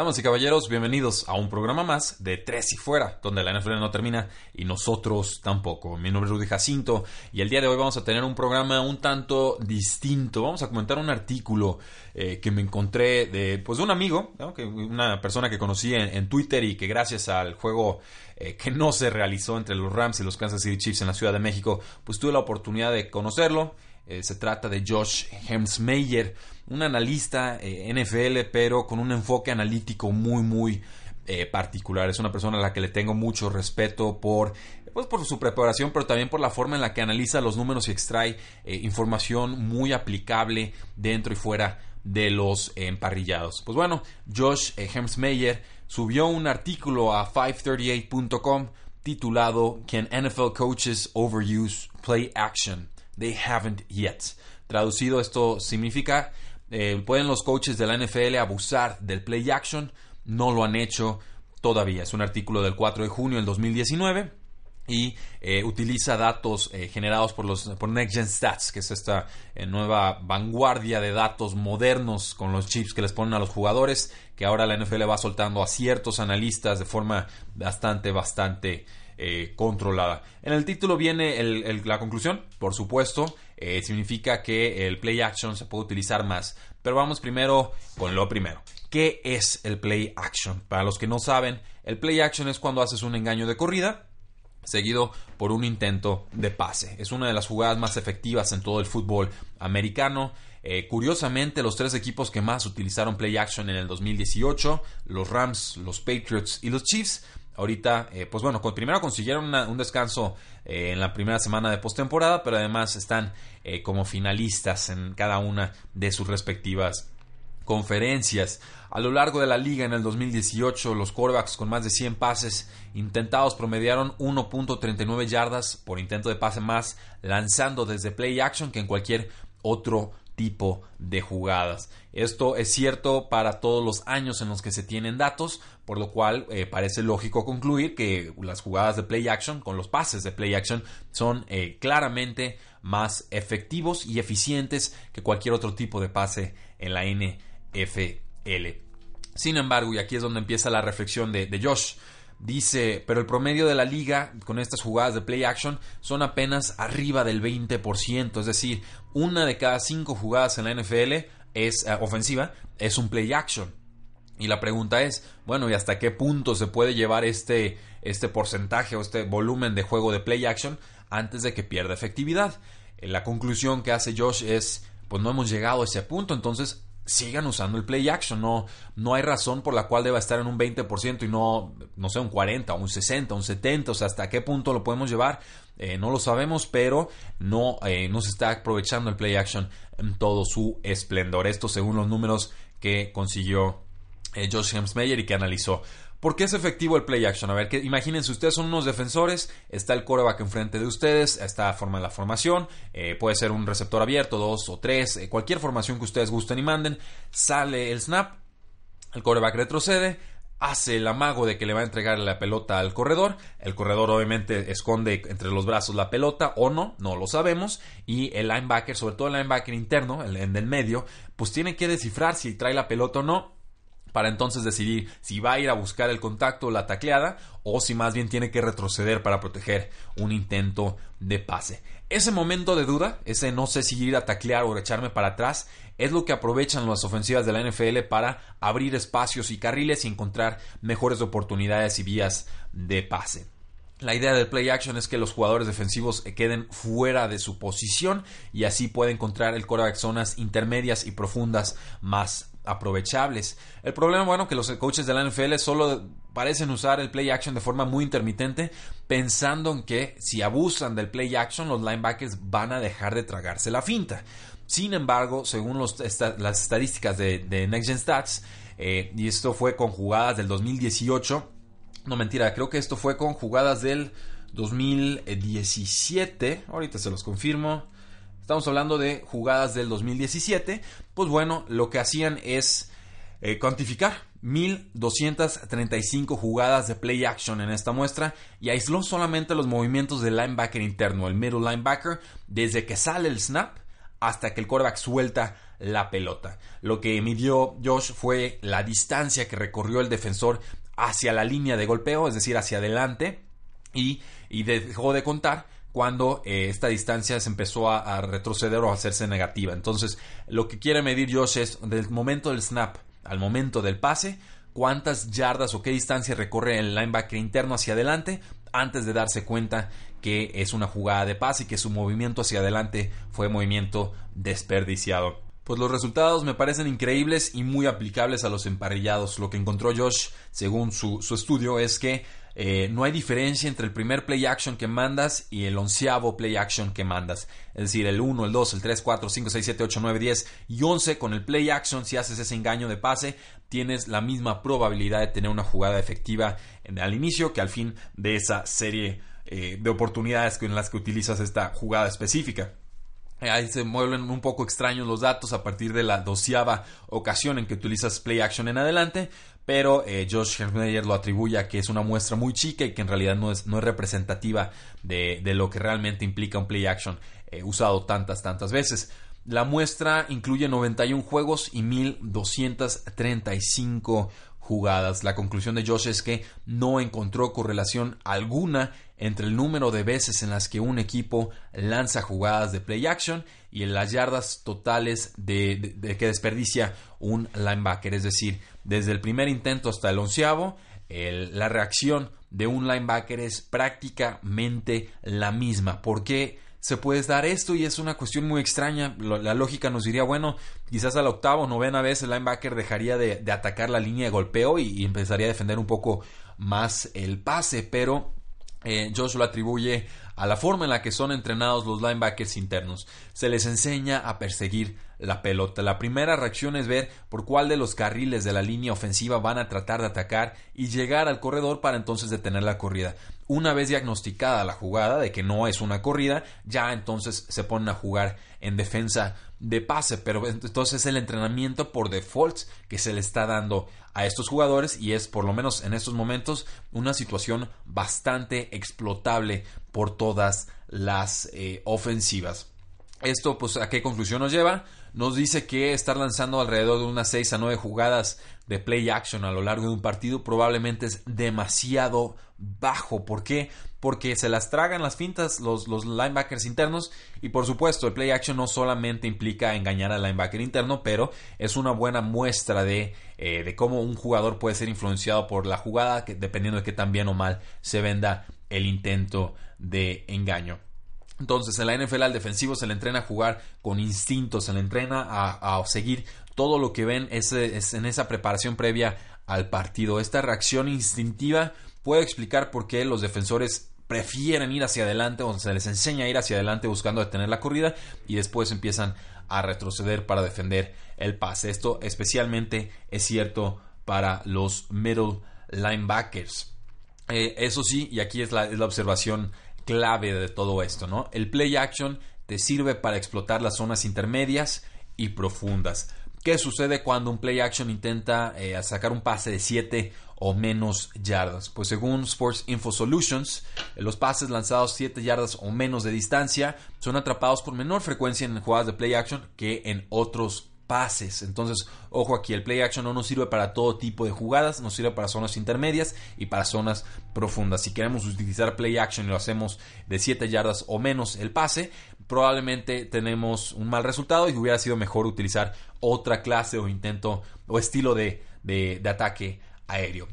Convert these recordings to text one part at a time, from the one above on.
Damas y caballeros, bienvenidos a un programa más de Tres y Fuera, donde la NFL no termina y nosotros tampoco. Mi nombre es Rudy Jacinto y el día de hoy vamos a tener un programa un tanto distinto. Vamos a comentar un artículo eh, que me encontré de, pues, un amigo, que, una persona que conocí en, Twitter y que gracias al juego eh, que no se realizó entre los Rams y los Kansas City Chiefs en la Ciudad de México, pues tuve la oportunidad de conocerlo. Eh, se trata de Josh Hemsmeyer, un analista eh, NFL, pero con un enfoque analítico muy, muy eh, particular. Es una persona a la que le tengo mucho respeto por, pues, por su preparación, pero también por la forma en la que analiza los números y extrae información muy aplicable dentro y fuera de los emparrillados. Pues bueno, Josh Hemsmeyer subió un artículo a 538.com titulado Can NFL Coaches Overuse Play Action? They haven't yet. Traducido, esto significa, eh, ¿pueden los coaches de la NFL abusar del play action? No lo han hecho todavía. Es un artículo del 4 de junio del 2019 y eh, utiliza datos eh, generados por los por Next Gen Stats, que es esta nueva vanguardia de datos modernos con los chips que les ponen a los jugadores, que ahora la NFL va soltando a ciertos analistas de forma bastante, bastante eh, controlada. En el título viene la conclusión, por supuesto, eh, significa que el play action se puede utilizar más. Pero vamos primero con lo primero. ¿Qué es el play action? Para los que no saben, el play action es cuando haces un engaño de corrida seguido por un intento de pase. Es una de las jugadas más efectivas en todo el fútbol americano. Eh, curiosamente, los tres equipos que más utilizaron play action en el 2018, los Rams, los Patriots y los Chiefs, Ahorita, eh, pues bueno, primero consiguieron un descanso eh, en la primera semana de postemporada, pero además están eh, como finalistas en cada una de sus respectivas conferencias. A lo largo de la liga en el 2018, los quarterbacks con más de 100 pases intentados promediaron 1.39 yardas por intento de pase más lanzando desde play action que en cualquier otro tipo de jugadas. Esto es cierto para todos los años en los que se tienen datos, por lo cual eh, parece lógico concluir que las jugadas de play action con los pases de play action son eh, claramente más efectivos y eficientes que cualquier otro tipo de pase en la NFL. Sin embargo, y aquí es donde empieza la reflexión de, de Josh, Dice, pero el promedio de la liga con estas jugadas de play action son apenas arriba del 20%, es decir, una de cada cinco jugadas en la NFL es eh, ofensiva, es un play action. Y la pregunta es, bueno, ¿y hasta qué punto se puede llevar este, este porcentaje o este volumen de juego de play action antes de que pierda efectividad? Eh, la conclusión que hace Josh es, pues no hemos llegado a ese punto, entonces sigan usando el play action. No, no hay razón por la cual deba estar en un 20% y no, no sé, un 40, un 60, un 70. O sea, hasta qué punto lo podemos llevar. Eh, no lo sabemos, pero no, eh, no se está aprovechando el play action en todo su esplendor. Esto según los números que consiguió eh, Josh Hemsmeyer y que analizó. ¿Por qué es efectivo el play action? A ver, que, imagínense, ustedes son unos defensores, está el coreback enfrente de ustedes, está forma la formación, eh, puede ser un receptor abierto, dos o tres, eh, cualquier formación que ustedes gusten y manden, sale el snap, el coreback retrocede, hace el amago de que le va a entregar la pelota al corredor. El corredor obviamente esconde entre los brazos la pelota o no, no lo sabemos. Y el linebacker, sobre todo el linebacker interno, el en el medio, pues tiene que descifrar si trae la pelota o no para entonces decidir si va a ir a buscar el contacto o la tacleada o si más bien tiene que retroceder para proteger un intento de pase. Ese momento de duda, ese no sé si ir a taclear o echarme para atrás, es lo que aprovechan las ofensivas de la NFL para abrir espacios y carriles y encontrar mejores oportunidades y vías de pase. La idea del play action es que los jugadores defensivos queden fuera de su posición y así puede encontrar el coreback zonas intermedias y profundas más aprovechables. El problema, bueno, que los coaches de la NFL solo parecen usar el play action de forma muy intermitente, pensando en que si abusan del play action, los linebackers van a dejar de tragarse la finta. Sin embargo, según las estadísticas de, Next Gen Stats, eh, y esto fue con jugadas del 2018, no mentira, creo que esto fue con jugadas del 2017, ahorita se los confirmo. Estamos hablando de jugadas del 2017. Pues bueno, lo que hacían es eh, cuantificar 1235 jugadas de play action en esta muestra y aisló solamente los movimientos del linebacker interno, el middle linebacker, desde que sale el snap hasta que el quarterback suelta la pelota. Lo que midió Josh fue la distancia que recorrió el defensor hacia la línea de golpeo, es decir, hacia adelante, y, y dejó de contar cuando eh, esta distancia se empezó a, retroceder o a hacerse negativa. Entonces, lo que quiere medir Josh es del momento del snap al momento del pase, cuántas yardas o qué distancia recorre el linebacker interno hacia adelante antes de darse cuenta que es una jugada de pase y que su movimiento hacia adelante fue movimiento desperdiciado. Pues los resultados me parecen increíbles y muy aplicables a los emparrillados. Lo que encontró Josh, según su, su estudio, es que eh, no hay diferencia entre el primer play action que mandas y el onceavo play action que mandas. Es decir, el 1, el 2, el 3, 4, 5, 6, 7, 8, 9, 10 y 11 con el play action, si haces ese engaño de pase, tienes la misma probabilidad de tener una jugada efectiva al inicio que al fin de esa serie eh, de oportunidades en las que utilizas esta jugada específica. Ahí se mueven un poco extraños los datos a partir de la doceava ocasión en que utilizas play action en adelante, pero eh, Josh Hermeyer lo atribuye a que es una muestra muy chica y que en realidad no es, no es representativa de, lo que realmente implica un play action eh, usado tantas, tantas veces. La muestra incluye 91 juegos y 1235 jugadas. La conclusión de Josh es que no encontró correlación alguna entre el número de veces en las que un equipo lanza jugadas de play action y en las yardas totales de, que desperdicia un linebacker. Es decir, desde el primer intento hasta el onceavo, la reacción de un linebacker es prácticamente la misma. ¿Por qué? Se puede dar esto y es una cuestión muy extraña. La lógica nos diría, bueno, quizás a la octava o novena vez el linebacker dejaría de, atacar la línea de golpeo y, empezaría a defender un poco más el pase, pero eh, Josh lo atribuye a la forma en la que son entrenados los linebackers internos. Se les enseña a perseguir la pelota. La primera reacción es ver por cuál de los carriles de la línea ofensiva van a tratar de atacar y llegar al corredor para entonces detener la corrida. Una vez diagnosticada la jugada de que no es una corrida, ya entonces se ponen a jugar en defensa de pase, pero entonces es el entrenamiento por default que se le está dando a estos jugadores y es por lo menos en estos momentos una situación bastante explotable por todas las eh, ofensivas. Esto, pues, ¿a qué conclusión nos lleva? Nos dice que estar lanzando alrededor de unas 6 a 9 jugadas de play action a lo largo de un partido probablemente es demasiado bajo. ¿Por qué? Porque se las tragan las fintas los, los linebackers internos y por supuesto el play action no solamente implica engañar al linebacker interno, pero es una buena muestra de, eh, de cómo un jugador puede ser influenciado por la jugada que, dependiendo de qué tan bien o mal se venda el intento de engaño. Entonces, en la NFL al defensivo se le entrena a jugar con instinto, se le entrena a, seguir todo lo que ven es, en esa preparación previa al partido. Esta reacción instintiva puede explicar por qué los defensores prefieren ir hacia adelante o se les enseña a ir hacia adelante buscando detener la corrida y después empiezan a retroceder para defender el pase. Esto especialmente es cierto para los middle linebackers. Eh, eso sí, y aquí es la, es la observación clave de todo esto, ¿no? El play action te sirve para explotar las zonas intermedias y profundas. ¿Qué sucede cuando un play action intenta eh, sacar un pase de 7 o menos yardas? Pues según Sports Info Solutions, los pases lanzados 7 yardas o menos de distancia son atrapados con menor frecuencia en jugadas de play action que en otros pases. Entonces, ojo aquí, el play action no nos sirve para todo tipo de jugadas, nos sirve para zonas intermedias y para zonas profundas. Si queremos utilizar play action y lo hacemos de 7 yardas o menos el pase, probablemente tenemos un mal resultado y hubiera sido mejor utilizar otra clase o intento o estilo de, de ataque aéreo.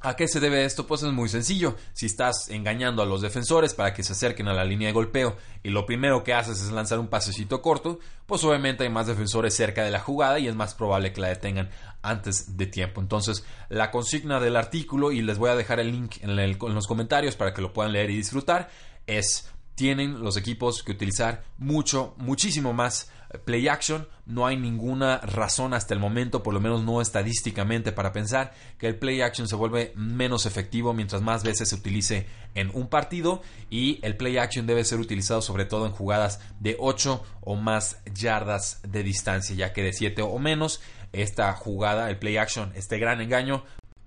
¿A qué se debe esto? Pues es muy sencillo. Si estás engañando a los defensores para que se acerquen a la línea de golpeo y lo primero que haces es lanzar un pasecito corto, pues obviamente hay más defensores cerca de la jugada y es más probable que la detengan antes de tiempo. Entonces, la consigna del artículo, y les voy a dejar el link en, en los comentarios para que lo puedan leer y disfrutar, es tienen los equipos que utilizar mucho, muchísimo más play action. No hay ninguna razón hasta el momento, por lo menos no estadísticamente, para pensar que el play action se vuelve menos efectivo mientras más veces se utilice en un partido. Y el play action debe ser utilizado sobre todo en jugadas de 8 o más yardas de distancia, ya que de 7 o menos, esta jugada, el play action, este gran engaño,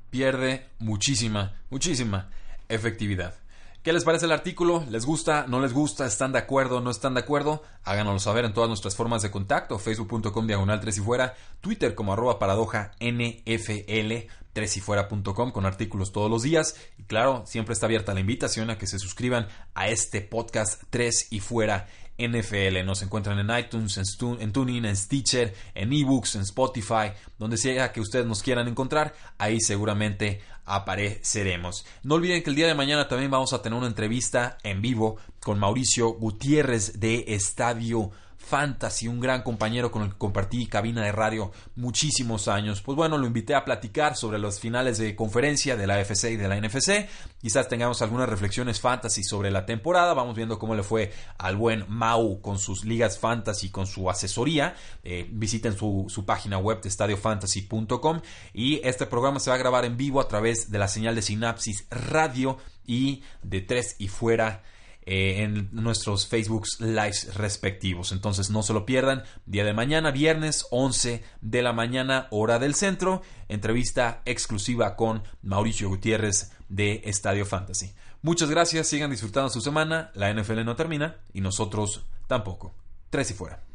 pierde muchísima, muchísima efectividad. ¿Qué les parece el artículo? ¿Les gusta? ¿No les gusta? ¿Están de acuerdo? ¿No están de acuerdo? Háganoslo saber en todas nuestras formas de contacto, facebook.com diagonal 3 y fuera, twitter como arroba paradoja NFL, 3 y fuera.com con artículos todos los días. Y claro, siempre está abierta la invitación a que se suscriban a este podcast 3 y fuera NFL. Nos encuentran en iTunes, en, Tuning, en Stitcher, en eBooks, en Spotify, donde sea que ustedes nos quieran encontrar, ahí seguramente apareceremos. No olviden que el día de mañana también vamos a tener una entrevista en vivo con Mauricio Gutiérrez de Estadio Fantasy, un gran compañero con el que compartí cabina de radio muchísimos años. Pues bueno, lo invité a platicar sobre los finales de conferencia de la FC y de la NFC. Quizás tengamos algunas reflexiones fantasy sobre la temporada. Vamos viendo cómo le fue al buen Mau con sus ligas fantasy, con su asesoría. Eh, visiten su, su, página web de estadiofantasy.com. Y este programa se va a grabar en vivo a través de la señal de Sinapsis Radio y de Tres y Fuera eh, en nuestros Facebooks Lives respectivos. Entonces no se lo pierdan. Día de mañana, viernes 11 de la mañana, hora del centro. Entrevista exclusiva con Mauricio Gutiérrez de Estadio Fantasy. Muchas gracias, sigan disfrutando su semana. La NFL no termina y nosotros tampoco. Tres y fuera.